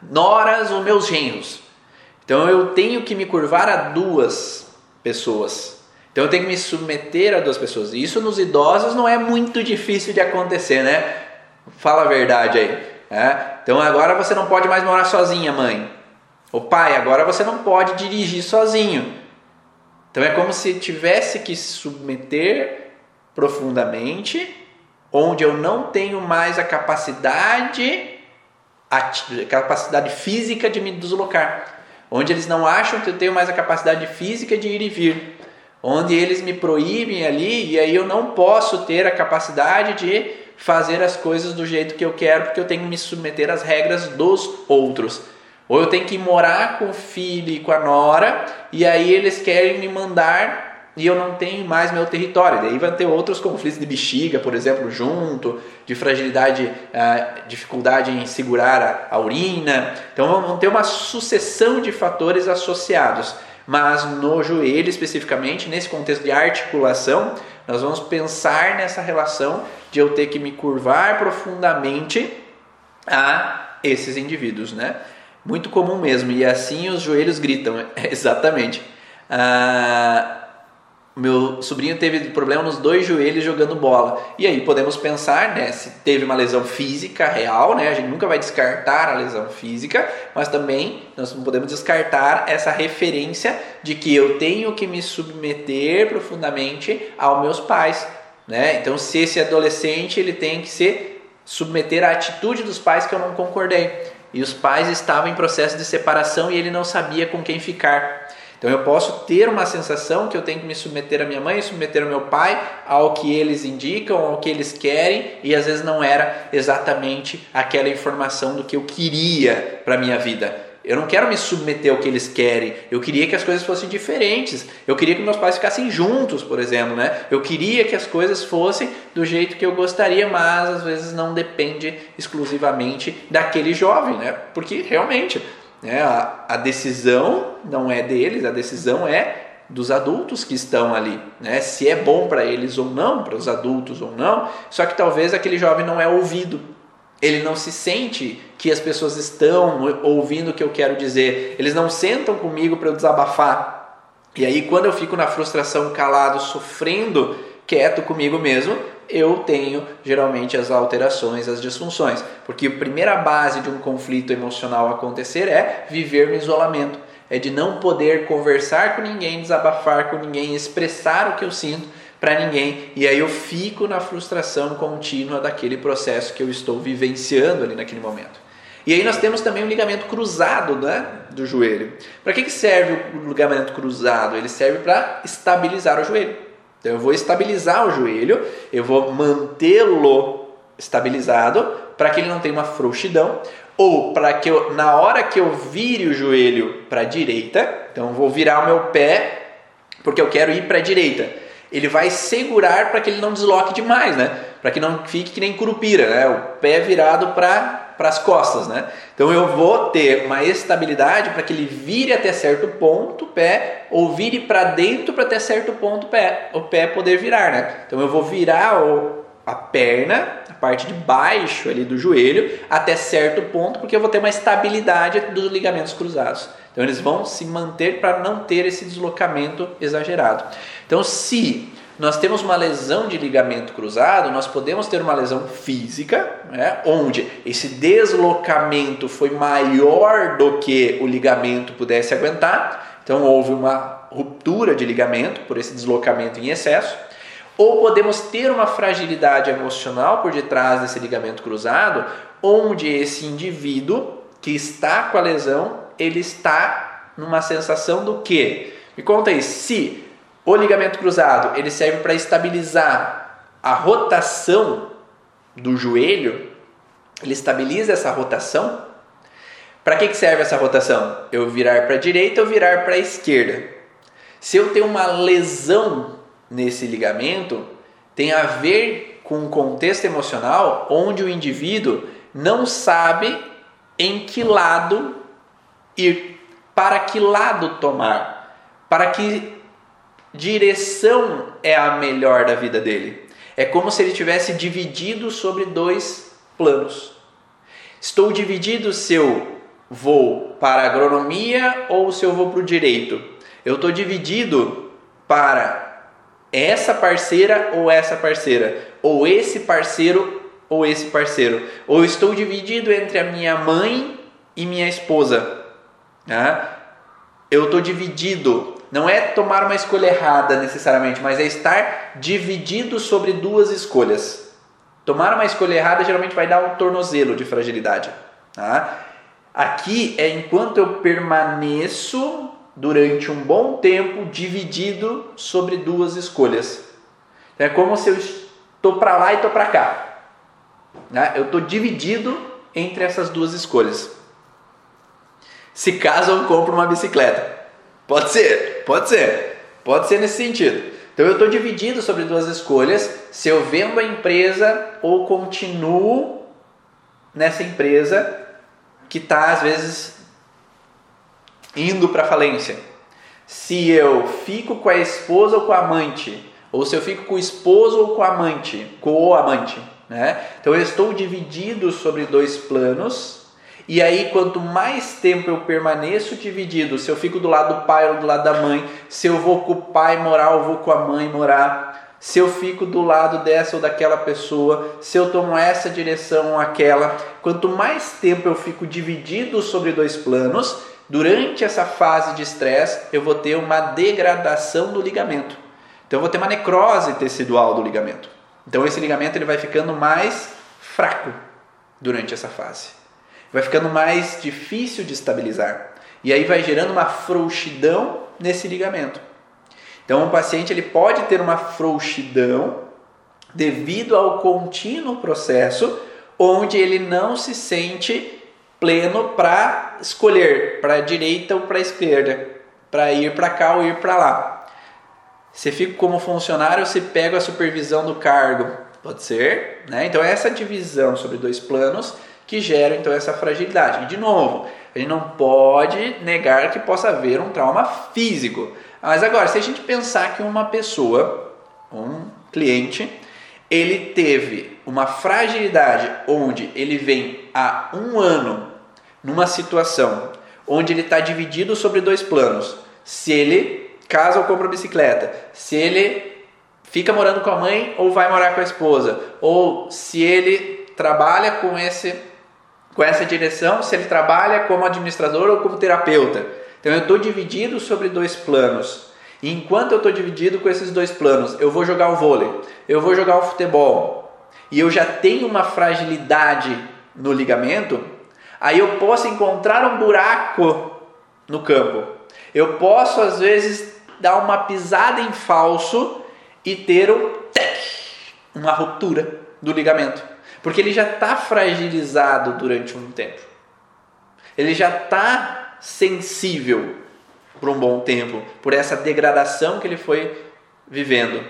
noras ou meus genros. Então eu tenho que me curvar a duas pessoas. Então eu tenho que me submeter a duas pessoas. Isso nos idosos não é muito difícil de acontecer, né? Fala a verdade aí. É? Então agora você não pode mais morar sozinha, mãe. O pai, agora você não pode dirigir sozinho. Então é como se tivesse que se submeter profundamente, onde eu não tenho mais a capacidade, a capacidade física de me deslocar. Onde eles não acham que eu tenho mais a capacidade física de ir e vir onde eles me proíbem ali e aí eu não posso ter a capacidade de fazer as coisas do jeito que eu quero porque eu tenho que me submeter às regras dos outros. Ou eu tenho que morar com o filho e com a nora e aí eles querem me mandar e eu não tenho mais meu território. Daí vai ter outros conflitos de bexiga, por exemplo, junto, de fragilidade, uh, dificuldade em segurar a, a urina. Então vão ter uma sucessão de fatores associados mas no joelho especificamente, nesse contexto de articulação, nós vamos pensar nessa relação de eu ter que me curvar profundamente a esses indivíduos, né? Muito comum mesmo, e assim os joelhos gritam, [LAUGHS] exatamente. Ah, meu sobrinho teve problema nos dois joelhos jogando bola. E aí podemos pensar, né, se teve uma lesão física real, né? A gente nunca vai descartar a lesão física, mas também nós não podemos descartar essa referência de que eu tenho que me submeter profundamente aos meus pais, né? Então, se esse adolescente ele tem que se submeter à atitude dos pais que eu não concordei. E os pais estavam em processo de separação e ele não sabia com quem ficar. Então eu posso ter uma sensação que eu tenho que me submeter à minha mãe, submeter ao meu pai, ao que eles indicam, ao que eles querem, e às vezes não era exatamente aquela informação do que eu queria para minha vida. Eu não quero me submeter ao que eles querem. Eu queria que as coisas fossem diferentes. Eu queria que meus pais ficassem juntos, por exemplo, né? Eu queria que as coisas fossem do jeito que eu gostaria, mas às vezes não depende exclusivamente daquele jovem, né? Porque realmente né? A, a decisão não é deles, a decisão é dos adultos que estão ali, né? Se é bom para eles ou não, para os adultos ou não. Só que talvez aquele jovem não é ouvido. ele não se sente que as pessoas estão ouvindo o que eu quero dizer, eles não sentam comigo para eu desabafar. E aí, quando eu fico na frustração, calado, sofrendo, quieto comigo mesmo, eu tenho geralmente as alterações, as disfunções. Porque a primeira base de um conflito emocional acontecer é viver no isolamento, é de não poder conversar com ninguém, desabafar com ninguém, expressar o que eu sinto para ninguém. E aí eu fico na frustração contínua daquele processo que eu estou vivenciando ali naquele momento. E aí nós temos também o ligamento cruzado né, do joelho. Para que, que serve o ligamento cruzado? Ele serve para estabilizar o joelho. Então eu vou estabilizar o joelho, eu vou mantê-lo estabilizado para que ele não tenha uma frouxidão ou para que eu, na hora que eu vire o joelho para a direita, então eu vou virar o meu pé porque eu quero ir para a direita. Ele vai segurar para que ele não desloque demais, né? Para que não fique que nem curupira, né? O pé virado para para as costas, né? Então eu vou ter uma estabilidade para que ele vire até certo ponto o pé ou vire para dentro para até certo ponto o pé, o pé poder virar, né? Então eu vou virar o, a perna, a parte de baixo ali do joelho até certo ponto, porque eu vou ter uma estabilidade dos ligamentos cruzados. Então eles vão se manter para não ter esse deslocamento exagerado. Então se nós temos uma lesão de ligamento cruzado, nós podemos ter uma lesão física, né, onde esse deslocamento foi maior do que o ligamento pudesse aguentar, então houve uma ruptura de ligamento por esse deslocamento em excesso, ou podemos ter uma fragilidade emocional por detrás desse ligamento cruzado, onde esse indivíduo que está com a lesão, ele está numa sensação do que? Me conta aí, se o ligamento cruzado ele serve para estabilizar a rotação do joelho. Ele estabiliza essa rotação. Para que, que serve essa rotação? Eu virar para a direita ou virar para a esquerda. Se eu tenho uma lesão nesse ligamento, tem a ver com um contexto emocional onde o indivíduo não sabe em que lado ir, para que lado tomar, para que direção é a melhor da vida dele. É como se ele tivesse dividido sobre dois planos. Estou dividido se eu vou para a agronomia ou se eu vou para o direito. Eu estou dividido para essa parceira ou essa parceira, ou esse parceiro ou esse parceiro, ou estou dividido entre a minha mãe e minha esposa. Né? Eu estou dividido não é tomar uma escolha errada necessariamente, mas é estar dividido sobre duas escolhas. Tomar uma escolha errada geralmente vai dar um tornozelo de fragilidade. Tá? Aqui é enquanto eu permaneço durante um bom tempo dividido sobre duas escolhas. É como se eu estou para lá e estou para cá. Né? Eu estou dividido entre essas duas escolhas. Se caso eu compro uma bicicleta, Pode ser, pode ser, pode ser nesse sentido. Então eu estou dividido sobre duas escolhas: se eu vendo a empresa ou continuo nessa empresa que está às vezes indo para falência. Se eu fico com a esposa ou com a amante, ou se eu fico com o esposo ou com a amante, com o amante, né? Então eu estou dividido sobre dois planos e aí, quanto mais tempo eu permaneço dividido, se eu fico do lado do pai ou do lado da mãe, se eu vou com o pai morar ou vou com a mãe morar, se eu fico do lado dessa ou daquela pessoa, se eu tomo essa direção ou aquela, quanto mais tempo eu fico dividido sobre dois planos, durante essa fase de estresse, eu vou ter uma degradação do ligamento. Então eu vou ter uma necrose tecidual do ligamento. Então esse ligamento ele vai ficando mais fraco durante essa fase vai ficando mais difícil de estabilizar. E aí vai gerando uma frouxidão nesse ligamento. Então, o paciente ele pode ter uma frouxidão devido ao contínuo processo onde ele não se sente pleno para escolher para a direita ou para a esquerda, para ir para cá ou ir para lá. Você fica como funcionário, você pega a supervisão do cargo, pode ser, né? Então essa divisão sobre dois planos que geram então essa fragilidade. E de novo, a gente não pode negar que possa haver um trauma físico. Mas agora, se a gente pensar que uma pessoa, um cliente, ele teve uma fragilidade onde ele vem há um ano numa situação onde ele está dividido sobre dois planos. Se ele casa ou compra bicicleta, se ele fica morando com a mãe ou vai morar com a esposa, ou se ele trabalha com esse com essa direção, se ele trabalha como administrador ou como terapeuta. Então eu estou dividido sobre dois planos. E enquanto eu estou dividido com esses dois planos, eu vou jogar o vôlei, eu vou jogar o futebol, e eu já tenho uma fragilidade no ligamento, aí eu posso encontrar um buraco no campo. Eu posso às vezes dar uma pisada em falso e ter um uma ruptura do ligamento, porque ele já está fragilizado durante um tempo. Ele já está sensível por um bom tempo, por essa degradação que ele foi vivendo.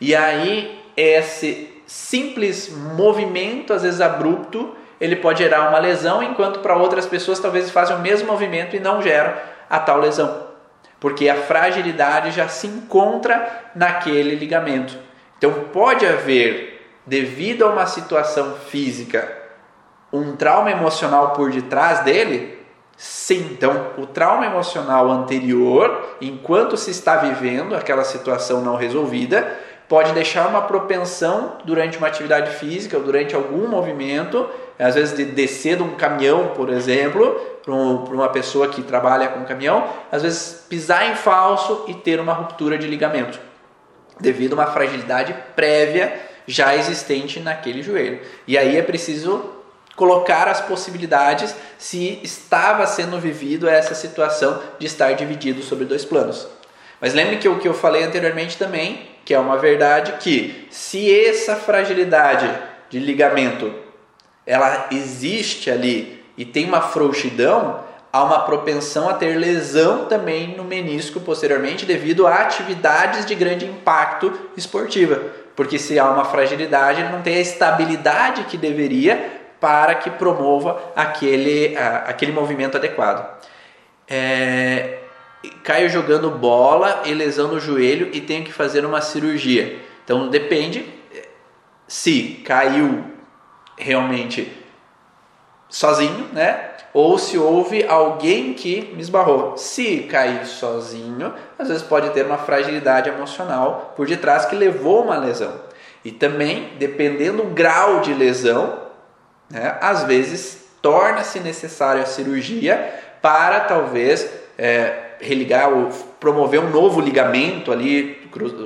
E aí esse simples movimento, às vezes abrupto, ele pode gerar uma lesão, enquanto para outras pessoas talvez façam o mesmo movimento e não geram a tal lesão. Porque a fragilidade já se encontra naquele ligamento. Então pode haver, devido a uma situação física, um trauma emocional por detrás dele? Sim, então o trauma emocional anterior, enquanto se está vivendo aquela situação não resolvida, pode deixar uma propensão durante uma atividade física ou durante algum movimento, às vezes de descer de um caminhão, por exemplo, para uma pessoa que trabalha com caminhão, às vezes pisar em falso e ter uma ruptura de ligamento, devido a uma fragilidade prévia já existente naquele joelho. E aí é preciso colocar as possibilidades se estava sendo vivido essa situação de estar dividido sobre dois planos. Mas lembre que o que eu falei anteriormente também, que é uma verdade que se essa fragilidade de ligamento ela existe ali e tem uma frouxidão, há uma propensão a ter lesão também no menisco posteriormente devido a atividades de grande impacto esportiva. Porque se há uma fragilidade, ele não tem a estabilidade que deveria para que promova aquele, aquele movimento adequado. É, caio jogando bola e lesão no joelho e tenho que fazer uma cirurgia. Então depende se caiu realmente sozinho, né? Ou se houve alguém que me esbarrou. Se cair sozinho, às vezes pode ter uma fragilidade emocional por detrás que levou uma lesão. E também, dependendo do grau de lesão, né, às vezes torna-se necessária a cirurgia para talvez é, religar ou promover um novo ligamento ali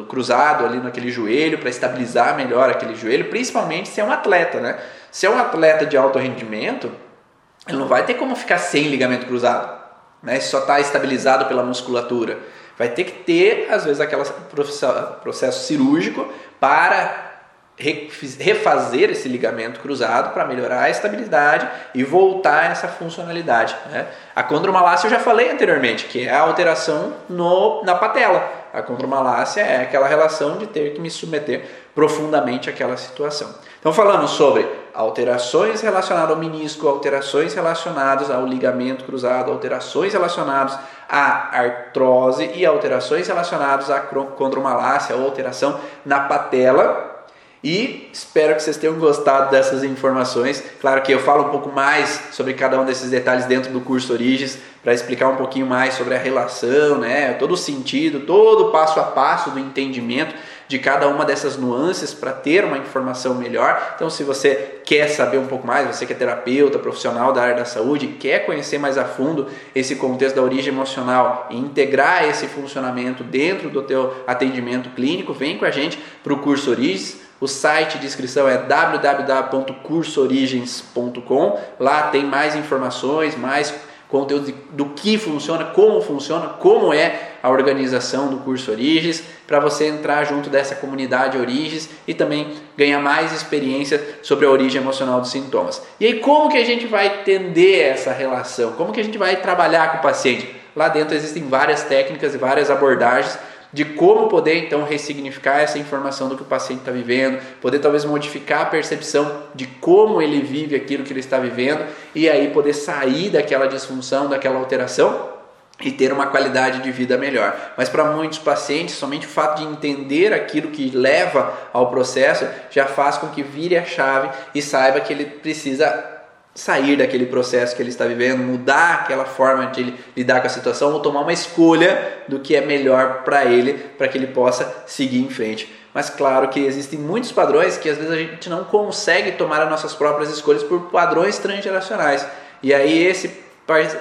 cruzado ali naquele joelho para estabilizar melhor aquele joelho, principalmente se é um atleta, né? Se é um atleta de alto rendimento, ele não vai ter como ficar sem ligamento cruzado, né? Só está estabilizado pela musculatura. Vai ter que ter, às vezes, aquele processo cirúrgico para refazer esse ligamento cruzado para melhorar a estabilidade e voltar essa funcionalidade. Né? A condromalácia eu já falei anteriormente, que é a alteração no, na patela. A condromalácia é aquela relação de ter que me submeter profundamente àquela situação. Então, falando sobre alterações relacionadas ao menisco, alterações relacionadas ao ligamento cruzado, alterações relacionadas à artrose e alterações relacionadas à condromalácia ou alteração na patela, e espero que vocês tenham gostado dessas informações. Claro que eu falo um pouco mais sobre cada um desses detalhes dentro do curso Origens, para explicar um pouquinho mais sobre a relação, né? todo o sentido, todo o passo a passo do entendimento de cada uma dessas nuances para ter uma informação melhor. Então, se você quer saber um pouco mais, você que é terapeuta, profissional da área da saúde, quer conhecer mais a fundo esse contexto da origem emocional e integrar esse funcionamento dentro do teu atendimento clínico, vem com a gente para o curso Origens. O site de inscrição é www.cursoorigens.com. Lá tem mais informações, mais conteúdo do que funciona, como funciona, como é a organização do curso Origens, para você entrar junto dessa comunidade Origens e também ganhar mais experiência sobre a origem emocional dos sintomas. E aí como que a gente vai entender essa relação? Como que a gente vai trabalhar com o paciente? Lá dentro existem várias técnicas e várias abordagens de como poder então ressignificar essa informação do que o paciente está vivendo, poder talvez modificar a percepção de como ele vive aquilo que ele está vivendo e aí poder sair daquela disfunção, daquela alteração e ter uma qualidade de vida melhor. Mas para muitos pacientes, somente o fato de entender aquilo que leva ao processo já faz com que vire a chave e saiba que ele precisa sair daquele processo que ele está vivendo, mudar aquela forma de lidar com a situação ou tomar uma escolha do que é melhor para ele, para que ele possa seguir em frente. Mas claro que existem muitos padrões que às vezes a gente não consegue tomar as nossas próprias escolhas por padrões transgeracionais. E aí esse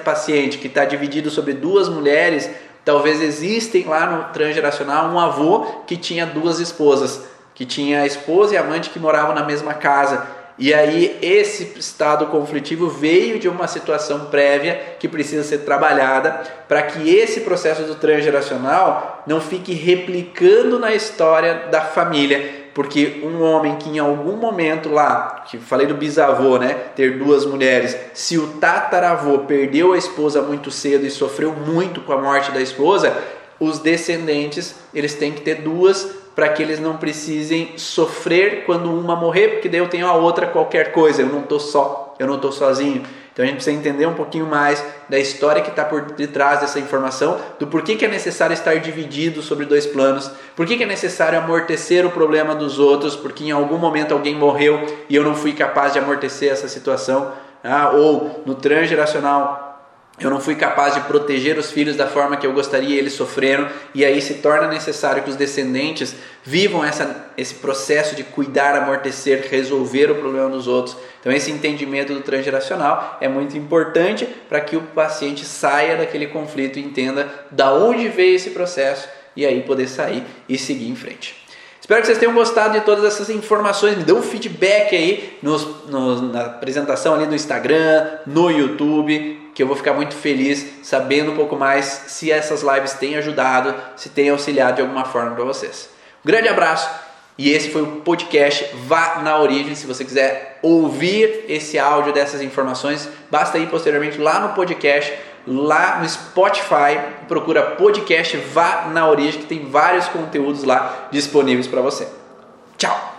paciente que está dividido sobre duas mulheres, talvez existem lá no transgeracional um avô que tinha duas esposas, que tinha a esposa e a amante que moravam na mesma casa e aí esse estado conflitivo veio de uma situação prévia que precisa ser trabalhada para que esse processo do transgeracional não fique replicando na história da família, porque um homem que em algum momento lá, que falei do bisavô, né, ter duas mulheres, se o tataravô perdeu a esposa muito cedo e sofreu muito com a morte da esposa, os descendentes eles têm que ter duas para que eles não precisem sofrer quando uma morrer, porque daí eu tenho a outra qualquer coisa, eu não estou só, eu não estou sozinho. Então a gente precisa entender um pouquinho mais da história que está por detrás dessa informação, do porquê que é necessário estar dividido sobre dois planos, por que é necessário amortecer o problema dos outros, porque em algum momento alguém morreu e eu não fui capaz de amortecer essa situação, ah, ou no transgeracional eu não fui capaz de proteger os filhos da forma que eu gostaria e eles sofreram, e aí se torna necessário que os descendentes vivam essa, esse processo de cuidar, amortecer, resolver o problema dos outros. Então, esse entendimento do transgeracional é muito importante para que o paciente saia daquele conflito e entenda da onde veio esse processo e aí poder sair e seguir em frente. Espero que vocês tenham gostado de todas essas informações. Me dê um feedback aí nos, nos, na apresentação ali no Instagram, no YouTube que eu vou ficar muito feliz sabendo um pouco mais se essas lives têm ajudado, se têm auxiliado de alguma forma para vocês. Um grande abraço e esse foi o podcast Vá na Origem. Se você quiser ouvir esse áudio dessas informações, basta ir posteriormente lá no podcast, lá no Spotify, procura podcast Vá na Origem, que tem vários conteúdos lá disponíveis para você. Tchau!